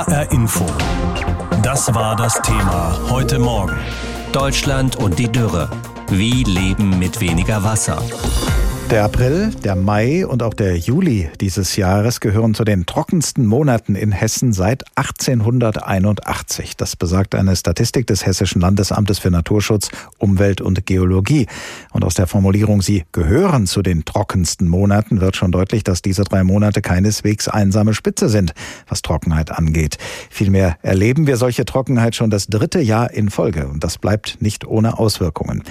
HR Info. Das war das Thema heute Morgen. Deutschland und die Dürre. Wie leben mit weniger Wasser? Der April, der Mai und auch der Juli dieses Jahres gehören zu den trockensten Monaten in Hessen seit 1881. Das besagt eine Statistik des Hessischen Landesamtes für Naturschutz, Umwelt und Geologie. Und aus der Formulierung, sie gehören zu den trockensten Monaten, wird schon deutlich, dass diese drei Monate keineswegs einsame Spitze sind, was Trockenheit angeht. Vielmehr erleben wir solche Trockenheit schon das dritte Jahr in Folge. Und das bleibt nicht ohne Auswirkungen.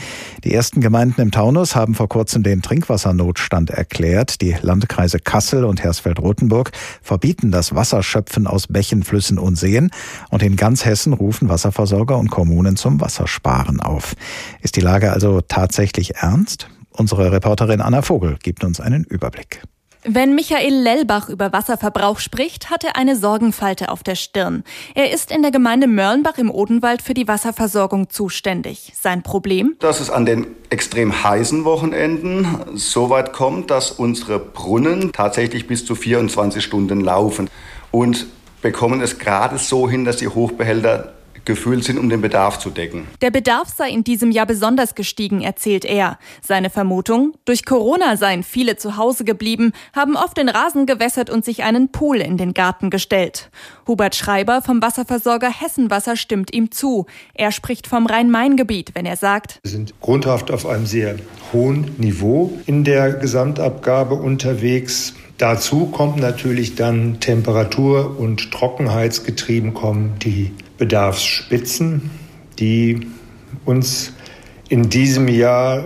Die ersten Gemeinden im Taunus haben vor kurzem den Trinkwasser Wasser-Notstand erklärt. Die Landkreise Kassel und Hersfeld-Rotenburg verbieten das Wasserschöpfen aus Bächen, Flüssen und Seen. Und in ganz Hessen rufen Wasserversorger und Kommunen zum Wassersparen auf. Ist die Lage also tatsächlich ernst? Unsere Reporterin Anna Vogel gibt uns einen Überblick. Wenn Michael Lellbach über Wasserverbrauch spricht, hat er eine Sorgenfalte auf der Stirn. Er ist in der Gemeinde Mörlenbach im Odenwald für die Wasserversorgung zuständig. Sein Problem? Dass es an den extrem heißen Wochenenden so weit kommt, dass unsere Brunnen tatsächlich bis zu 24 Stunden laufen und bekommen es gerade so hin, dass die Hochbehälter gefüllt sind, um den Bedarf zu decken. Der Bedarf sei in diesem Jahr besonders gestiegen, erzählt er. Seine Vermutung, durch Corona seien viele zu Hause geblieben, haben oft den Rasen gewässert und sich einen Pool in den Garten gestellt. Hubert Schreiber vom Wasserversorger Hessenwasser stimmt ihm zu. Er spricht vom Rhein-Main-Gebiet, wenn er sagt, wir sind grundhaft auf einem sehr hohen Niveau in der Gesamtabgabe unterwegs. Dazu kommt natürlich dann Temperatur- und Trockenheitsgetrieben kommen die Bedarfsspitzen, die uns in diesem Jahr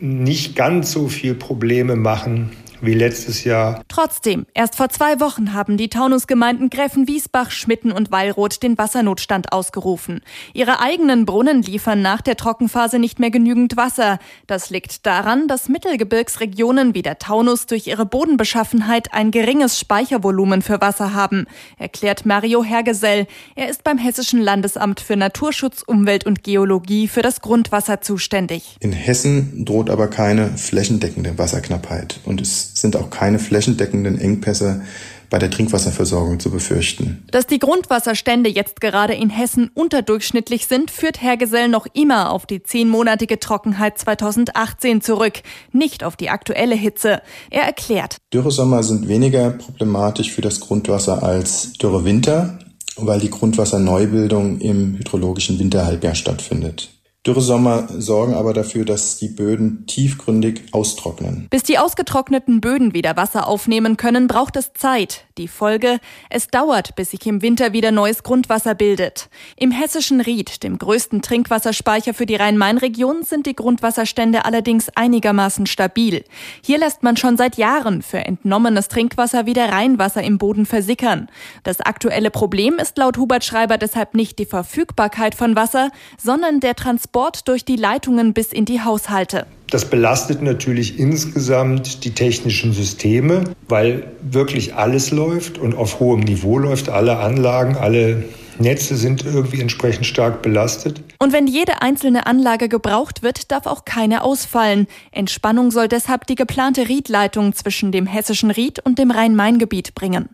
nicht ganz so viel Probleme machen wie letztes Jahr. Trotzdem, erst vor zwei Wochen haben die Taunusgemeinden Gräfenwiesbach, Schmitten und Weilroth den Wassernotstand ausgerufen. Ihre eigenen Brunnen liefern nach der Trockenphase nicht mehr genügend Wasser. Das liegt daran, dass Mittelgebirgsregionen wie der Taunus durch ihre Bodenbeschaffenheit ein geringes Speichervolumen für Wasser haben, erklärt Mario Hergesell. Er ist beim Hessischen Landesamt für Naturschutz, Umwelt und Geologie für das Grundwasser zuständig. In Hessen droht aber keine flächendeckende Wasserknappheit und es sind auch keine flächendeckenden Engpässe bei der Trinkwasserversorgung zu befürchten. Dass die Grundwasserstände jetzt gerade in Hessen unterdurchschnittlich sind, führt Herr Gesell noch immer auf die zehnmonatige Trockenheit 2018 zurück, nicht auf die aktuelle Hitze. Er erklärt. Dürresommer sind weniger problematisch für das Grundwasser als Dürrewinter, weil die Grundwasserneubildung im hydrologischen Winterhalbjahr stattfindet. Dürresommer sorgen aber dafür, dass die Böden tiefgründig austrocknen. Bis die ausgetrockneten Böden wieder Wasser aufnehmen können, braucht es Zeit. Die Folge, es dauert, bis sich im Winter wieder neues Grundwasser bildet. Im hessischen Ried, dem größten Trinkwasserspeicher für die Rhein-Main-Region, sind die Grundwasserstände allerdings einigermaßen stabil. Hier lässt man schon seit Jahren für entnommenes Trinkwasser wieder Rheinwasser im Boden versickern. Das aktuelle Problem ist laut Hubert Schreiber deshalb nicht die Verfügbarkeit von Wasser, sondern der Transport durch die Leitungen bis in die Haushalte. Das belastet natürlich insgesamt die technischen Systeme, weil wirklich alles läuft und auf hohem Niveau läuft, alle Anlagen, alle Netze sind irgendwie entsprechend stark belastet. Und wenn jede einzelne Anlage gebraucht wird, darf auch keine ausfallen. Entspannung soll deshalb die geplante Riedleitung zwischen dem hessischen Ried und dem Rhein-Main-Gebiet bringen.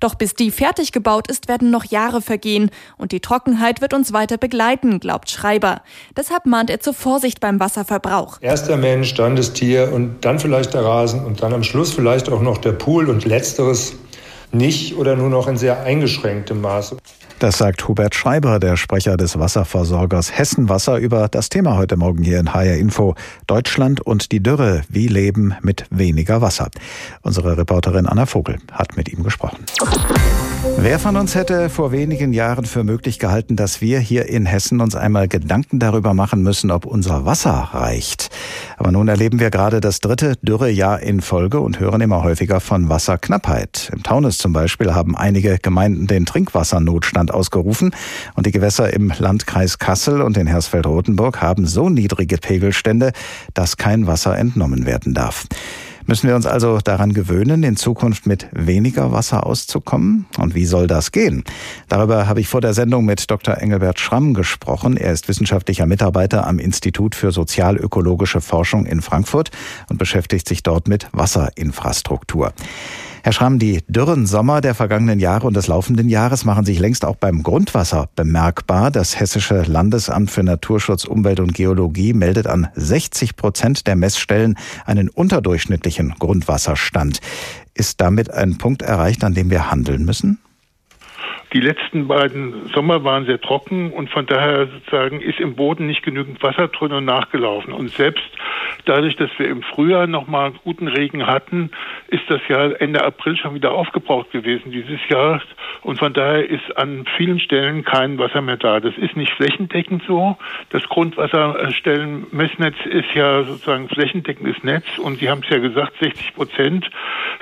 Doch bis die fertig gebaut ist, werden noch Jahre vergehen und die Trockenheit wird uns weiter begleiten, glaubt Schreiber. Deshalb mahnt er zur Vorsicht beim Wasserverbrauch. Erst der Mensch, dann das Tier und dann vielleicht der Rasen und dann am Schluss vielleicht auch noch der Pool und letzteres nicht oder nur noch in sehr eingeschränktem Maße. Das sagt Hubert Schreiber, der Sprecher des Wasserversorgers Hessenwasser, über das Thema heute Morgen hier in HR Info. Deutschland und die Dürre. Wie leben mit weniger Wasser? Unsere Reporterin Anna Vogel hat mit ihm gesprochen. Wer von uns hätte vor wenigen Jahren für möglich gehalten, dass wir hier in Hessen uns einmal Gedanken darüber machen müssen, ob unser Wasser reicht? Aber nun erleben wir gerade das dritte Dürrejahr in Folge und hören immer häufiger von Wasserknappheit. Im Taunus zum Beispiel haben einige Gemeinden den Trinkwassernotstand ausgerufen und die Gewässer im Landkreis Kassel und in Hersfeld-Rotenburg haben so niedrige Pegelstände, dass kein Wasser entnommen werden darf. Müssen wir uns also daran gewöhnen, in Zukunft mit weniger Wasser auszukommen? Und wie soll das gehen? Darüber habe ich vor der Sendung mit Dr. Engelbert Schramm gesprochen. Er ist wissenschaftlicher Mitarbeiter am Institut für sozialökologische Forschung in Frankfurt und beschäftigt sich dort mit Wasserinfrastruktur. Herr Schramm, die dürren Sommer der vergangenen Jahre und des laufenden Jahres machen sich längst auch beim Grundwasser bemerkbar. Das Hessische Landesamt für Naturschutz, Umwelt und Geologie meldet an 60 Prozent der Messstellen einen unterdurchschnittlichen Grundwasserstand. Ist damit ein Punkt erreicht, an dem wir handeln müssen? Die letzten beiden Sommer waren sehr trocken und von daher sozusagen ist im Boden nicht genügend Wasser drin und nachgelaufen. Und selbst dadurch, dass wir im Frühjahr nochmal guten Regen hatten, ist das ja Ende April schon wieder aufgebraucht gewesen dieses Jahr. Und von daher ist an vielen Stellen kein Wasser mehr da. Das ist nicht flächendeckend so. Das Grundwasserstellenmessnetz ist ja sozusagen flächendeckendes Netz und Sie haben es ja gesagt, 60 Prozent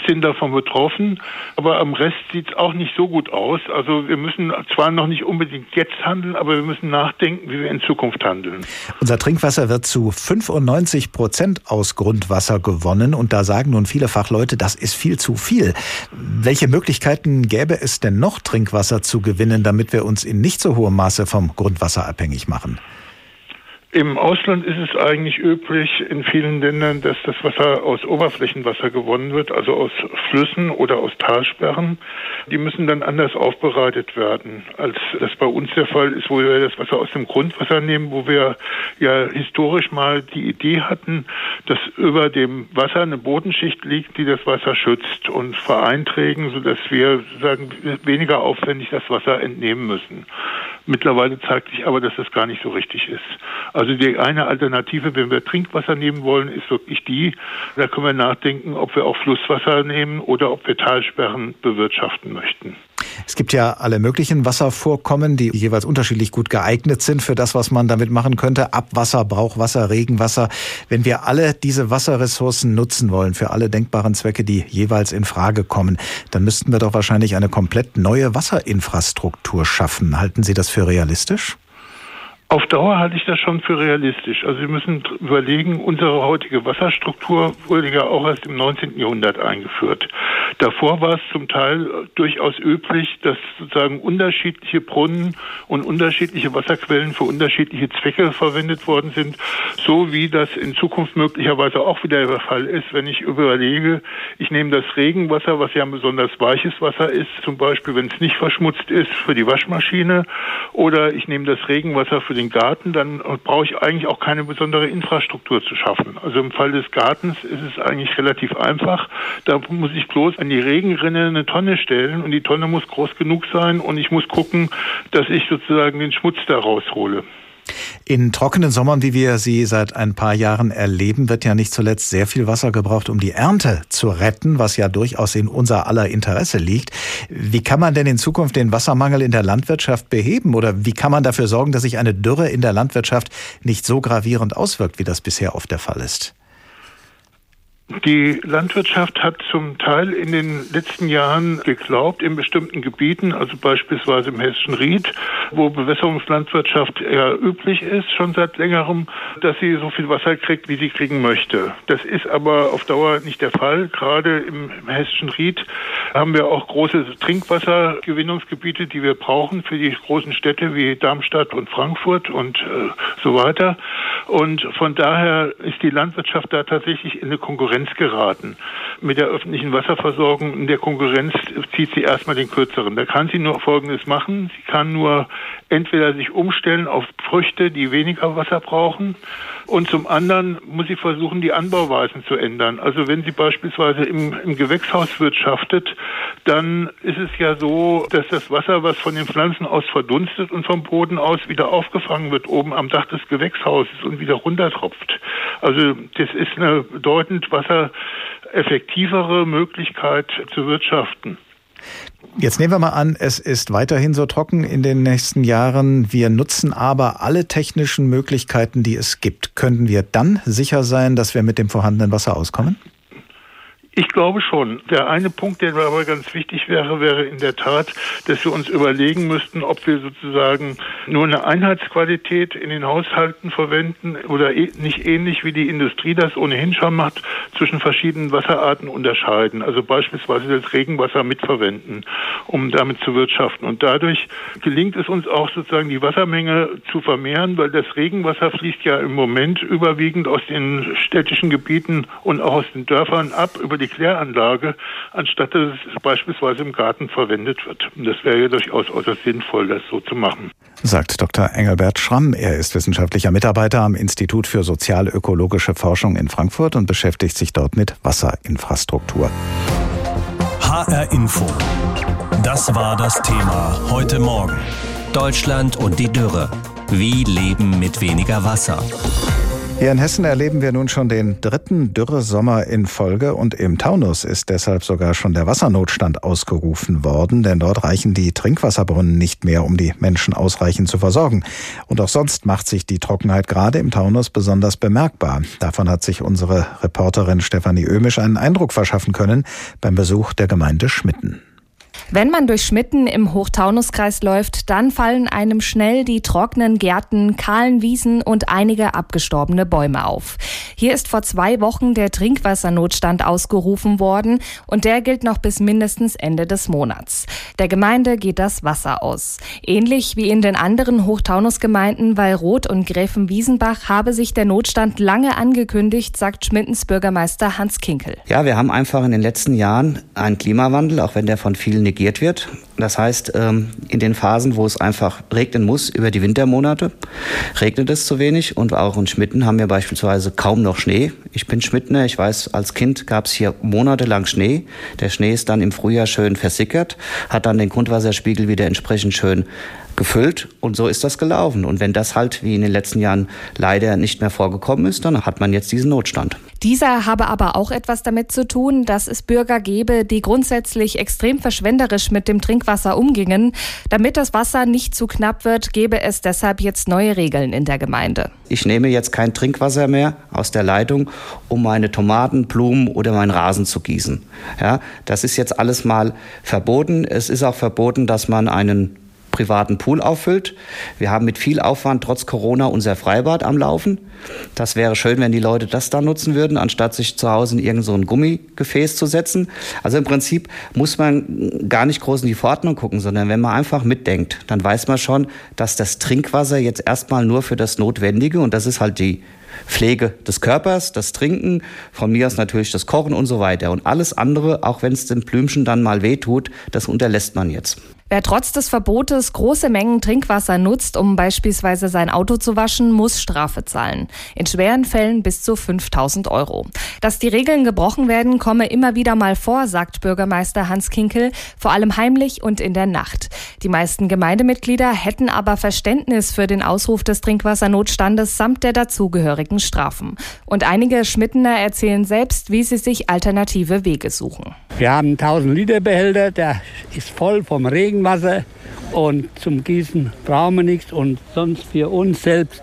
sind davon betroffen. Aber am Rest sieht es auch nicht so gut aus. Also wir müssen zwar noch nicht unbedingt jetzt handeln, aber wir müssen nachdenken, wie wir in Zukunft handeln. Unser Trinkwasser wird zu 95 Prozent aus Grundwasser gewonnen und da sagen nun viele Fachleute, das ist viel zu viel. Welche Möglichkeiten gäbe es denn noch, Trinkwasser zu gewinnen, damit wir uns in nicht so hohem Maße vom Grundwasser abhängig machen? Im Ausland ist es eigentlich üblich in vielen Ländern, dass das Wasser aus Oberflächenwasser gewonnen wird, also aus Flüssen oder aus Talsperren. Die müssen dann anders aufbereitet werden, als das bei uns der Fall ist, wo wir das Wasser aus dem Grundwasser nehmen, wo wir ja historisch mal die Idee hatten, dass über dem Wasser eine Bodenschicht liegt, die das Wasser schützt und vereinträgen, sodass wir sagen weniger aufwendig das Wasser entnehmen müssen. Mittlerweile zeigt sich aber, dass das gar nicht so richtig ist. Also die eine Alternative, wenn wir Trinkwasser nehmen wollen, ist wirklich die, da können wir nachdenken, ob wir auch Flusswasser nehmen oder ob wir Talsperren bewirtschaften möchten. Es gibt ja alle möglichen Wasservorkommen, die jeweils unterschiedlich gut geeignet sind für das, was man damit machen könnte. Abwasser, Brauchwasser, Regenwasser. Wenn wir alle diese Wasserressourcen nutzen wollen für alle denkbaren Zwecke, die jeweils in Frage kommen, dann müssten wir doch wahrscheinlich eine komplett neue Wasserinfrastruktur schaffen. Halten Sie das für realistisch? Auf Dauer halte ich das schon für realistisch. Also wir müssen überlegen, unsere heutige Wasserstruktur wurde ja auch erst im 19. Jahrhundert eingeführt. Davor war es zum Teil durchaus üblich, dass sozusagen unterschiedliche Brunnen und unterschiedliche Wasserquellen für unterschiedliche Zwecke verwendet worden sind, so wie das in Zukunft möglicherweise auch wieder der Fall ist, wenn ich überlege, ich nehme das Regenwasser, was ja ein besonders weiches Wasser ist, zum Beispiel, wenn es nicht verschmutzt ist, für die Waschmaschine, oder ich nehme das Regenwasser für den Garten, dann brauche ich eigentlich auch keine besondere Infrastruktur zu schaffen. Also im Fall des Gartens ist es eigentlich relativ einfach. Da muss ich bloß an die Regenrinne eine Tonne stellen und die Tonne muss groß genug sein und ich muss gucken, dass ich sozusagen den Schmutz da raushole. In trockenen Sommern, wie wir sie seit ein paar Jahren erleben, wird ja nicht zuletzt sehr viel Wasser gebraucht, um die Ernte zu retten, was ja durchaus in unser aller Interesse liegt. Wie kann man denn in Zukunft den Wassermangel in der Landwirtschaft beheben oder wie kann man dafür sorgen, dass sich eine Dürre in der Landwirtschaft nicht so gravierend auswirkt, wie das bisher oft der Fall ist? Die Landwirtschaft hat zum Teil in den letzten Jahren geglaubt, in bestimmten Gebieten, also beispielsweise im Hessischen Ried, wo Bewässerungslandwirtschaft eher üblich ist, schon seit längerem, dass sie so viel Wasser kriegt, wie sie kriegen möchte. Das ist aber auf Dauer nicht der Fall. Gerade im, Hessischen Ried haben wir auch große Trinkwassergewinnungsgebiete, die wir brauchen für die großen Städte wie Darmstadt und Frankfurt und äh, so weiter. Und von daher ist die Landwirtschaft da tatsächlich in eine Konkurrenz Konkurrenz geraten. Mit der öffentlichen Wasserversorgung in der Konkurrenz zieht sie erstmal den kürzeren. Da kann sie nur Folgendes machen. Sie kann nur entweder sich umstellen auf Früchte, die weniger Wasser brauchen, und zum anderen muss sie versuchen, die Anbauweisen zu ändern. Also wenn sie beispielsweise im, im Gewächshaus wirtschaftet, dann ist es ja so, dass das Wasser, was von den Pflanzen aus verdunstet und vom Boden aus wieder aufgefangen wird, oben am Dach des Gewächshauses und wieder runtertropft. Also das ist eine bedeutend wassereffektivere Möglichkeit zu wirtschaften. Jetzt nehmen wir mal an, es ist weiterhin so trocken in den nächsten Jahren. Wir nutzen aber alle technischen Möglichkeiten, die es gibt. Können wir dann sicher sein, dass wir mit dem vorhandenen Wasser auskommen? Ich glaube schon. Der eine Punkt, der aber ganz wichtig wäre, wäre in der Tat, dass wir uns überlegen müssten, ob wir sozusagen nur eine Einheitsqualität in den Haushalten verwenden oder eh, nicht ähnlich wie die Industrie das ohnehin schon macht, zwischen verschiedenen Wasserarten unterscheiden. Also beispielsweise das Regenwasser mitverwenden, um damit zu wirtschaften. Und dadurch gelingt es uns auch sozusagen die Wassermenge zu vermehren, weil das Regenwasser fließt ja im Moment überwiegend aus den städtischen Gebieten und auch aus den Dörfern ab über die die Kläranlage, anstatt dass es beispielsweise im Garten verwendet wird. Und das wäre ja durchaus äußerst sinnvoll, das so zu machen. Sagt Dr. Engelbert Schramm. Er ist wissenschaftlicher Mitarbeiter am Institut für sozialökologische Forschung in Frankfurt und beschäftigt sich dort mit Wasserinfrastruktur. HR Info. Das war das Thema heute Morgen. Deutschland und die Dürre. Wie leben mit weniger Wasser? Hier in Hessen erleben wir nun schon den dritten Dürresommer in Folge und im Taunus ist deshalb sogar schon der Wassernotstand ausgerufen worden, denn dort reichen die Trinkwasserbrunnen nicht mehr, um die Menschen ausreichend zu versorgen. Und auch sonst macht sich die Trockenheit gerade im Taunus besonders bemerkbar. Davon hat sich unsere Reporterin Stefanie Ömisch einen Eindruck verschaffen können beim Besuch der Gemeinde Schmitten. Wenn man durch Schmitten im Hochtaunuskreis läuft, dann fallen einem schnell die trockenen Gärten, kahlen Wiesen und einige abgestorbene Bäume auf. Hier ist vor zwei Wochen der Trinkwassernotstand ausgerufen worden und der gilt noch bis mindestens Ende des Monats. Der Gemeinde geht das Wasser aus. Ähnlich wie in den anderen Hochtaunusgemeinden Wallroth und Gräfenwiesenbach habe sich der Notstand lange angekündigt, sagt Schmittens Bürgermeister Hans Kinkel. Ja, wir haben einfach in den letzten Jahren einen Klimawandel, auch wenn der von vielen negiert wird. Das heißt, ähm, in den Phasen, wo es einfach regnen muss, über die Wintermonate, regnet es zu wenig. Und auch in Schmitten haben wir beispielsweise kaum noch Schnee. Ich bin Schmittner, ich weiß, als Kind gab es hier monatelang Schnee. Der Schnee ist dann im Frühjahr schön versickert, hat dann den Grundwasserspiegel wieder entsprechend schön gefüllt und so ist das gelaufen. Und wenn das halt wie in den letzten Jahren leider nicht mehr vorgekommen ist, dann hat man jetzt diesen Notstand. Dieser habe aber auch etwas damit zu tun, dass es Bürger gäbe, die grundsätzlich extrem verschwenderisch mit dem Trinkwasser umgingen. Damit das Wasser nicht zu knapp wird, gäbe es deshalb jetzt neue Regeln in der Gemeinde. Ich nehme jetzt kein Trinkwasser mehr aus der Leitung, um meine Tomaten, Blumen oder meinen Rasen zu gießen. Ja, das ist jetzt alles mal verboten. Es ist auch verboten, dass man einen privaten Pool auffüllt. Wir haben mit viel Aufwand trotz Corona unser Freibad am Laufen. Das wäre schön, wenn die Leute das da nutzen würden, anstatt sich zu Hause in irgendein so Gummigefäß zu setzen. Also im Prinzip muss man gar nicht groß in die Verordnung gucken, sondern wenn man einfach mitdenkt, dann weiß man schon, dass das Trinkwasser jetzt erstmal nur für das Notwendige und das ist halt die Pflege des Körpers, das Trinken, von mir aus natürlich das Kochen und so weiter. Und alles andere, auch wenn es dem Blümchen dann mal wehtut, das unterlässt man jetzt. Wer trotz des Verbotes große Mengen Trinkwasser nutzt, um beispielsweise sein Auto zu waschen, muss Strafe zahlen. In schweren Fällen bis zu 5000 Euro. Dass die Regeln gebrochen werden, komme immer wieder mal vor, sagt Bürgermeister Hans Kinkel, vor allem heimlich und in der Nacht. Die meisten Gemeindemitglieder hätten aber Verständnis für den Ausruf des Trinkwassernotstandes samt der dazugehörigen Strafen. Und einige Schmittener erzählen selbst, wie sie sich alternative Wege suchen. Wir haben 1000 Liter Behälter, der ist voll vom Regen Regenwasser und zum Gießen brauchen wir nichts und sonst für uns selbst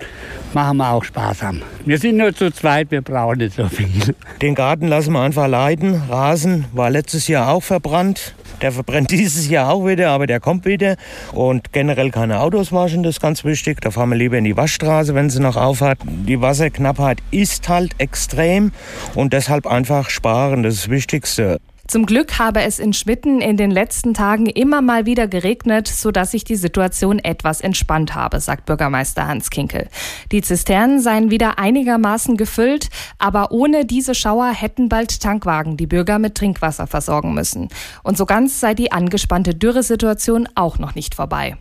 machen wir auch sparsam. Wir sind nur zu zweit, wir brauchen nicht so viel. Den Garten lassen wir einfach leiden. Rasen war letztes Jahr auch verbrannt. Der verbrennt dieses Jahr auch wieder, aber der kommt wieder. Und generell keine Autos waschen, das ist ganz wichtig. Da fahren wir lieber in die Waschstraße, wenn sie noch aufhat. Die Wasserknappheit ist halt extrem und deshalb einfach sparen, das ist das Wichtigste. Zum Glück habe es in Schmitten in den letzten Tagen immer mal wieder geregnet, sodass sich die Situation etwas entspannt habe, sagt Bürgermeister Hans Kinkel. Die Zisternen seien wieder einigermaßen gefüllt, aber ohne diese Schauer hätten bald Tankwagen die Bürger mit Trinkwasser versorgen müssen. Und so ganz sei die angespannte Dürresituation auch noch nicht vorbei.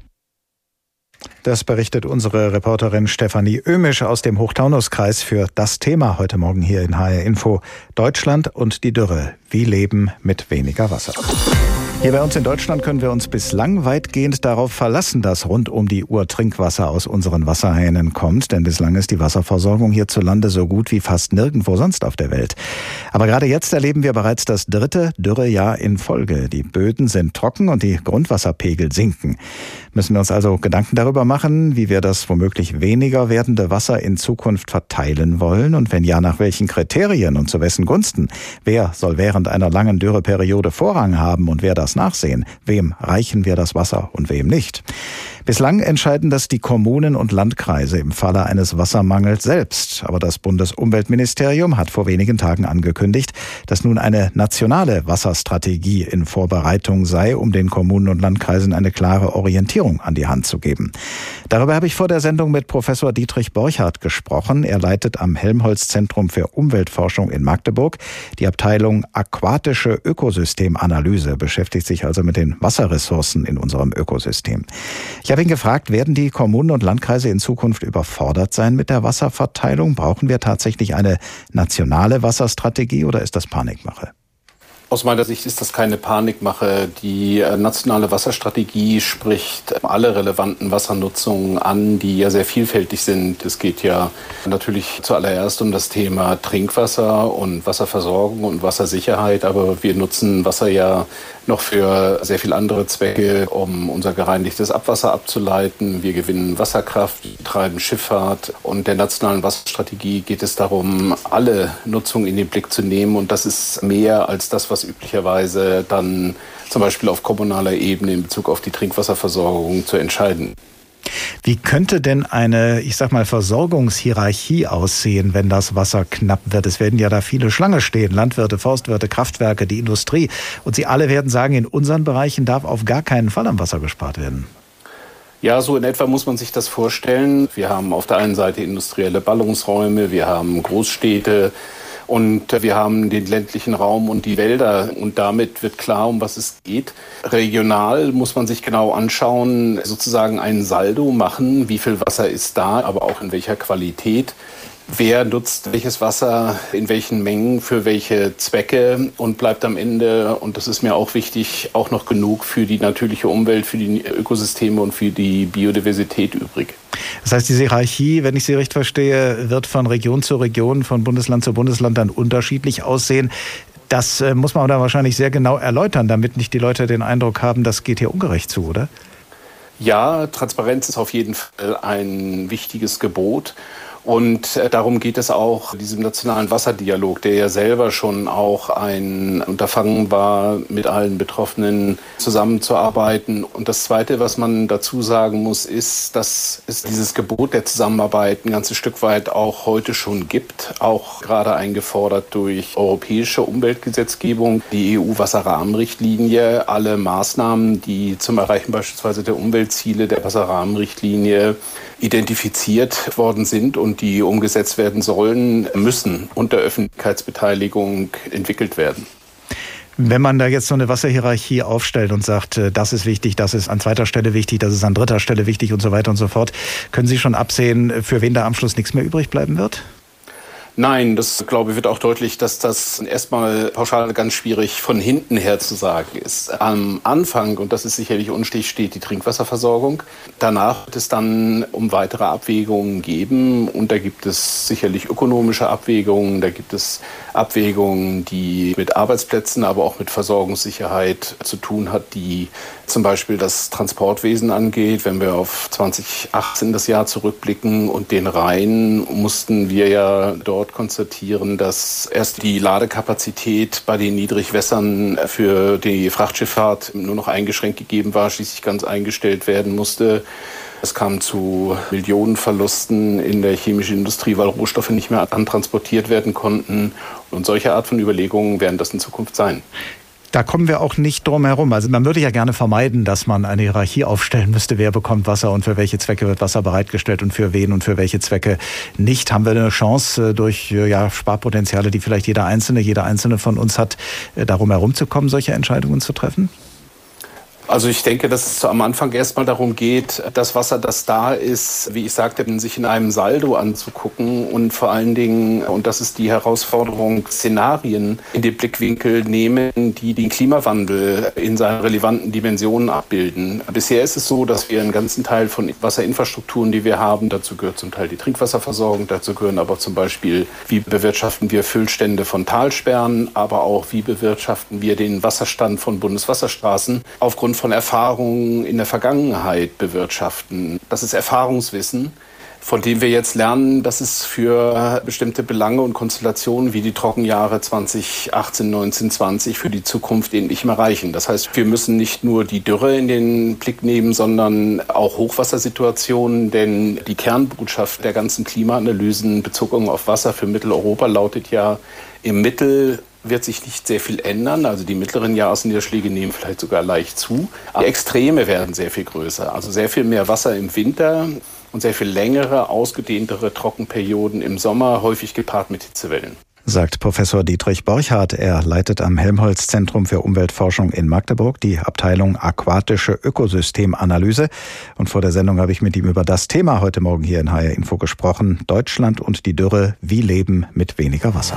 Das berichtet unsere Reporterin Stefanie Ömisch aus dem Hochtaunuskreis für das Thema heute Morgen hier in HR Info. Deutschland und die Dürre. Wie leben mit weniger Wasser. Hier bei uns in Deutschland können wir uns bislang weitgehend darauf verlassen, dass rund um die Uhr Trinkwasser aus unseren Wasserhähnen kommt, denn bislang ist die Wasserversorgung hierzulande so gut wie fast nirgendwo sonst auf der Welt. Aber gerade jetzt erleben wir bereits das dritte Dürrejahr in Folge. Die Böden sind trocken und die Grundwasserpegel sinken. Müssen wir uns also Gedanken darüber machen, wie wir das womöglich weniger werdende Wasser in Zukunft verteilen wollen und wenn ja, nach welchen Kriterien und zu wessen Gunsten? Wer soll während einer langen Dürreperiode Vorrang haben und wer das das nachsehen? Wem reichen wir das Wasser und wem nicht? Bislang entscheiden das die Kommunen und Landkreise im Falle eines Wassermangels selbst. Aber das Bundesumweltministerium hat vor wenigen Tagen angekündigt, dass nun eine nationale Wasserstrategie in Vorbereitung sei, um den Kommunen und Landkreisen eine klare Orientierung an die Hand zu geben. Darüber habe ich vor der Sendung mit Professor Dietrich Borchardt gesprochen. Er leitet am Helmholtz Zentrum für Umweltforschung in Magdeburg die Abteilung Aquatische Ökosystemanalyse, beschäftigt sich also mit den Wasserressourcen in unserem Ökosystem. Ich habe ihn gefragt, werden die Kommunen und Landkreise in Zukunft überfordert sein mit der Wasserverteilung? Brauchen wir tatsächlich eine nationale Wasserstrategie oder ist das Panikmache? Aus meiner Sicht ist das keine Panikmache. Die äh, nationale Wasserstrategie spricht alle relevanten Wassernutzungen an, die ja sehr vielfältig sind. Es geht ja natürlich zuallererst um das Thema Trinkwasser und Wasserversorgung und Wassersicherheit, aber wir nutzen Wasser ja noch für sehr viele andere Zwecke, um unser gereinigtes Abwasser abzuleiten. Wir gewinnen Wasserkraft, treiben Schifffahrt und der nationalen Wasserstrategie geht es darum, alle Nutzungen in den Blick zu nehmen und das ist mehr als das, was üblicherweise dann zum Beispiel auf kommunaler Ebene in Bezug auf die Trinkwasserversorgung zu entscheiden. Wie könnte denn eine, ich sag mal, Versorgungshierarchie aussehen, wenn das Wasser knapp wird? Es werden ja da viele Schlange stehen. Landwirte, Forstwirte, Kraftwerke, die Industrie. Und sie alle werden sagen, in unseren Bereichen darf auf gar keinen Fall am Wasser gespart werden. Ja, so in etwa muss man sich das vorstellen. Wir haben auf der einen Seite industrielle Ballungsräume, wir haben Großstädte, und wir haben den ländlichen Raum und die Wälder. Und damit wird klar, um was es geht. Regional muss man sich genau anschauen, sozusagen ein Saldo machen. Wie viel Wasser ist da, aber auch in welcher Qualität wer nutzt welches Wasser in welchen Mengen für welche Zwecke und bleibt am Ende, und das ist mir auch wichtig, auch noch genug für die natürliche Umwelt, für die Ökosysteme und für die Biodiversität übrig. Das heißt, diese Hierarchie, wenn ich sie recht verstehe, wird von Region zu Region, von Bundesland zu Bundesland dann unterschiedlich aussehen. Das äh, muss man dann wahrscheinlich sehr genau erläutern, damit nicht die Leute den Eindruck haben, das geht hier ungerecht zu, oder? Ja, Transparenz ist auf jeden Fall ein wichtiges Gebot. Und äh, darum geht es auch diesem nationalen Wasserdialog, der ja selber schon auch ein Unterfangen war, mit allen Betroffenen zusammenzuarbeiten. Und das Zweite, was man dazu sagen muss, ist, dass es dieses Gebot der Zusammenarbeit ein ganzes Stück weit auch heute schon gibt, auch gerade eingefordert durch europäische Umweltgesetzgebung, die EU-Wasserrahmenrichtlinie, alle Maßnahmen, die zum Erreichen beispielsweise der Umweltziele der Wasserrahmenrichtlinie identifiziert worden sind und die umgesetzt werden sollen, müssen unter Öffentlichkeitsbeteiligung entwickelt werden. Wenn man da jetzt so eine Wasserhierarchie aufstellt und sagt, äh, das ist wichtig, das ist an zweiter Stelle wichtig, das ist an dritter Stelle wichtig und so weiter und so fort, können Sie schon absehen, für wen da am Schluss nichts mehr übrig bleiben wird? Nein, das glaube ich wird auch deutlich, dass das erstmal pauschal ganz schwierig von hinten her zu sagen ist. Am Anfang, und das ist sicherlich unstich, steht die Trinkwasserversorgung. Danach wird es dann um weitere Abwägungen geben und da gibt es sicherlich ökonomische Abwägungen, da gibt es Abwägungen, die mit Arbeitsplätzen, aber auch mit Versorgungssicherheit zu tun hat, die zum Beispiel das Transportwesen angeht. Wenn wir auf 2018 das Jahr zurückblicken und den Rhein, mussten wir ja dort konstatieren, dass erst die Ladekapazität bei den Niedrigwässern für die Frachtschifffahrt nur noch eingeschränkt gegeben war, schließlich ganz eingestellt werden musste. Es kam zu Millionenverlusten in der chemischen Industrie, weil Rohstoffe nicht mehr antransportiert werden konnten. Und solche Art von Überlegungen werden das in Zukunft sein. Da kommen wir auch nicht drum herum. Also man würde ja gerne vermeiden, dass man eine Hierarchie aufstellen müsste, wer bekommt Wasser und für welche Zwecke wird Wasser bereitgestellt und für wen und für welche Zwecke nicht. Haben wir eine Chance äh, durch äh, ja, Sparpotenziale, die vielleicht jeder Einzelne, jeder Einzelne von uns hat, äh, darum herumzukommen, solche Entscheidungen zu treffen? Also ich denke, dass es am Anfang erstmal darum geht, das Wasser, das da ist, wie ich sagte, sich in einem Saldo anzugucken und vor allen Dingen, und das ist die Herausforderung, Szenarien in den Blickwinkel nehmen, die den Klimawandel in seinen relevanten Dimensionen abbilden. Bisher ist es so, dass wir einen ganzen Teil von Wasserinfrastrukturen, die wir haben, dazu gehört zum Teil die Trinkwasserversorgung, dazu gehören aber zum Beispiel, wie bewirtschaften wir Füllstände von Talsperren, aber auch wie bewirtschaften wir den Wasserstand von Bundeswasserstraßen aufgrund von Erfahrungen in der Vergangenheit bewirtschaften. Das ist Erfahrungswissen. von dem wir jetzt lernen, dass es für bestimmte Belange und Konstellationen wie die Trockenjahre 2018, 19, 20 für die Zukunft eben nicht mehr reichen. Das heißt, wir müssen nicht nur die Dürre in den Blick nehmen, sondern auch Hochwassersituationen, denn die Kernbotschaft der ganzen Klimaanalysen bezogen auf Wasser für Mitteleuropa lautet ja, im Mittel wird sich nicht sehr viel ändern. Also die mittleren Jahresniederschläge nehmen vielleicht sogar leicht zu. Die Extreme werden sehr viel größer. Also sehr viel mehr Wasser im Winter und sehr viel längere, ausgedehntere Trockenperioden im Sommer, häufig gepaart mit Hitzewellen sagt Professor Dietrich Borchardt. Er leitet am Helmholtz Zentrum für Umweltforschung in Magdeburg die Abteilung Aquatische Ökosystemanalyse. Und vor der Sendung habe ich mit ihm über das Thema heute Morgen hier in HR Info gesprochen. Deutschland und die Dürre. Wie leben mit weniger Wasser?